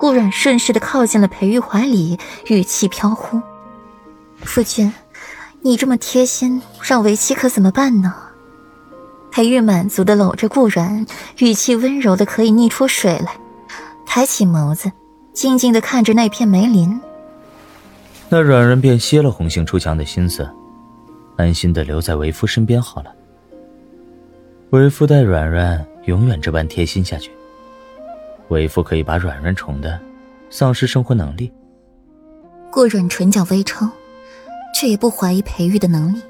顾阮顺势的靠近了裴玉怀里，语气飘忽：“夫君，你这么贴心，让为妻可怎么办呢？”裴玉满足的搂着顾阮，语气温柔的可以溺出水来，抬起眸子，静静的看着那片梅林。那阮阮便歇了红杏出墙的心思，安心的留在为夫身边好了。为夫待阮阮永远这般贴心下去。为父可以把软软宠的丧失生活能力。顾阮唇角微抽，却也不怀疑裴玉的能力。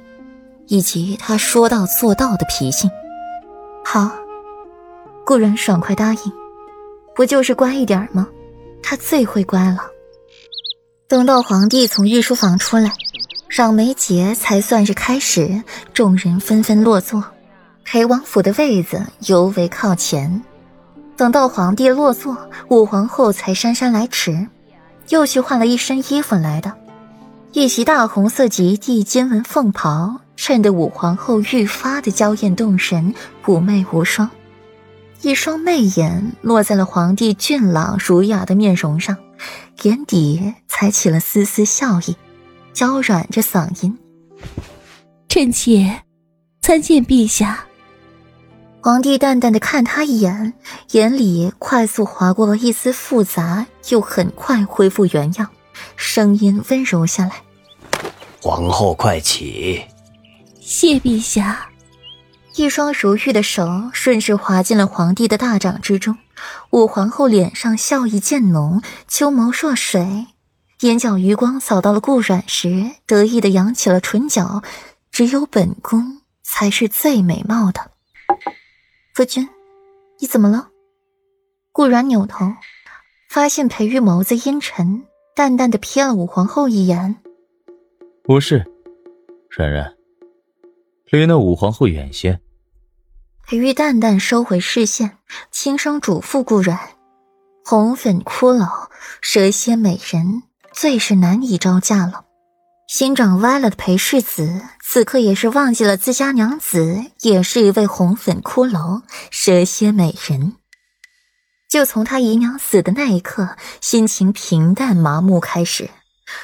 以及他说到做到的脾性，好，顾然爽快答应，不就是乖一点吗？他最会乖了。等到皇帝从御书房出来，赏梅节才算是开始，众人纷纷落座，裴王府的位子尤为靠前。等到皇帝落座，武皇后才姗姗来迟，又去换了一身衣服来的，一袭大红色及地金纹凤袍。衬得武皇后愈发的娇艳动人、妩媚无双，一双媚眼落在了皇帝俊朗儒雅的面容上，眼底才起了丝丝笑意，娇软着嗓音：“臣妾参见陛下。”皇帝淡淡的看他一眼，眼里快速划过了一丝复杂，又很快恢复原样，声音温柔下来：“皇后快起。”谢陛下，一双如玉的手顺势滑进了皇帝的大掌之中。武皇后脸上笑意渐浓，秋眸若水，眼角余光扫到了顾阮时，得意的扬起了唇角。只有本宫才是最美貌的。夫君，你怎么了？顾然扭头，发现裴玉眸子阴沉，淡淡的瞥了武皇后一眼。不是，然然。离那武皇后远些。裴玉淡淡收回视线，轻声嘱咐顾然：“红粉骷髅，蛇蝎美人，最是难以招架了。”心长歪了的裴世子，此刻也是忘记了自家娘子也是一位红粉骷髅，蛇蝎美人。就从他姨娘死的那一刻，心情平淡麻木开始。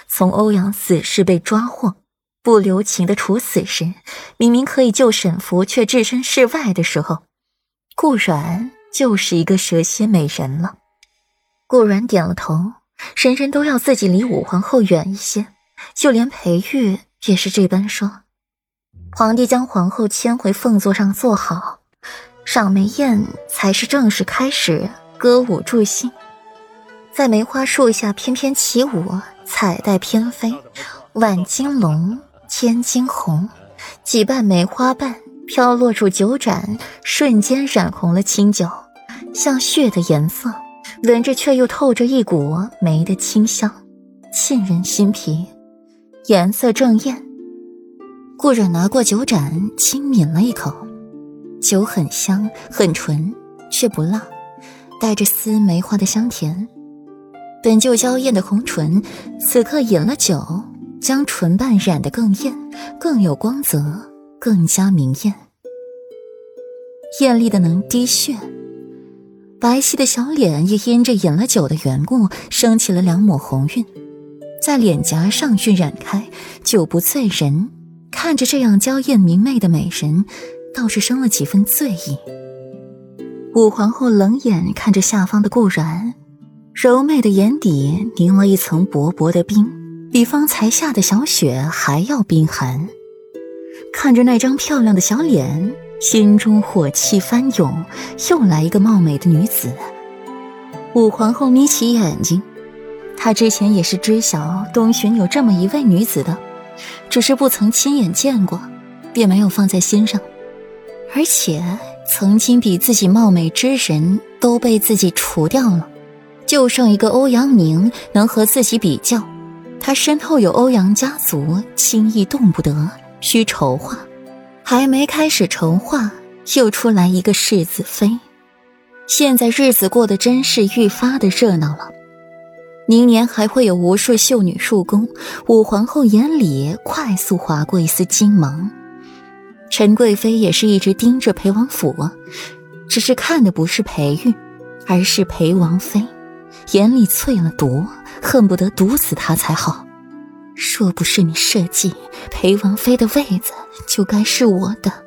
从欧阳死时被抓获。不留情的处死时，明明可以救沈福，却置身事外的时候，顾阮就是一个蛇蝎美人了。顾阮点了头，人人都要自己离武皇后远一些，就连裴玉也是这般说。皇帝将皇后牵回凤座上坐好，赏梅宴才是正式开始，歌舞助兴，在梅花树下翩翩起舞，彩带翩飞，万金龙。千金红，几瓣梅花瓣飘落入酒盏，瞬间染红了清酒，像血的颜色，闻着却又透着一股梅的清香，沁人心脾，颜色正艳。顾染拿过酒盏，轻抿了一口，酒很香，很纯，却不辣，带着丝梅花的香甜。本就娇艳的红唇，此刻饮了酒。将唇瓣染得更艳，更有光泽，更加明艳，艳丽的能滴血。白皙的小脸也因着饮了酒的缘故，升起了两抹红晕，在脸颊上晕染开。酒不醉人，看着这样娇艳明媚的美人，倒是生了几分醉意。武皇后冷眼看着下方的顾然，柔媚的眼底凝了一层薄薄的冰。比方才下的小雪还要冰寒，看着那张漂亮的小脸，心中火气翻涌。又来一个貌美的女子。武皇后眯起眼睛，他之前也是知晓东巡有这么一位女子的，只是不曾亲眼见过，便没有放在心上。而且曾经比自己貌美之人都被自己除掉了，就剩一个欧阳明能和自己比较。他身后有欧阳家族，轻易动不得，需筹划。还没开始筹划，又出来一个世子妃。现在日子过得真是愈发的热闹了。明年还会有无数秀女入宫。武皇后眼里快速划过一丝金芒。陈贵妃也是一直盯着裴王府，只是看的不是裴玉，而是裴王妃。眼里淬了毒，恨不得毒死他才好。若不是你设计，裴王妃的位子就该是我的。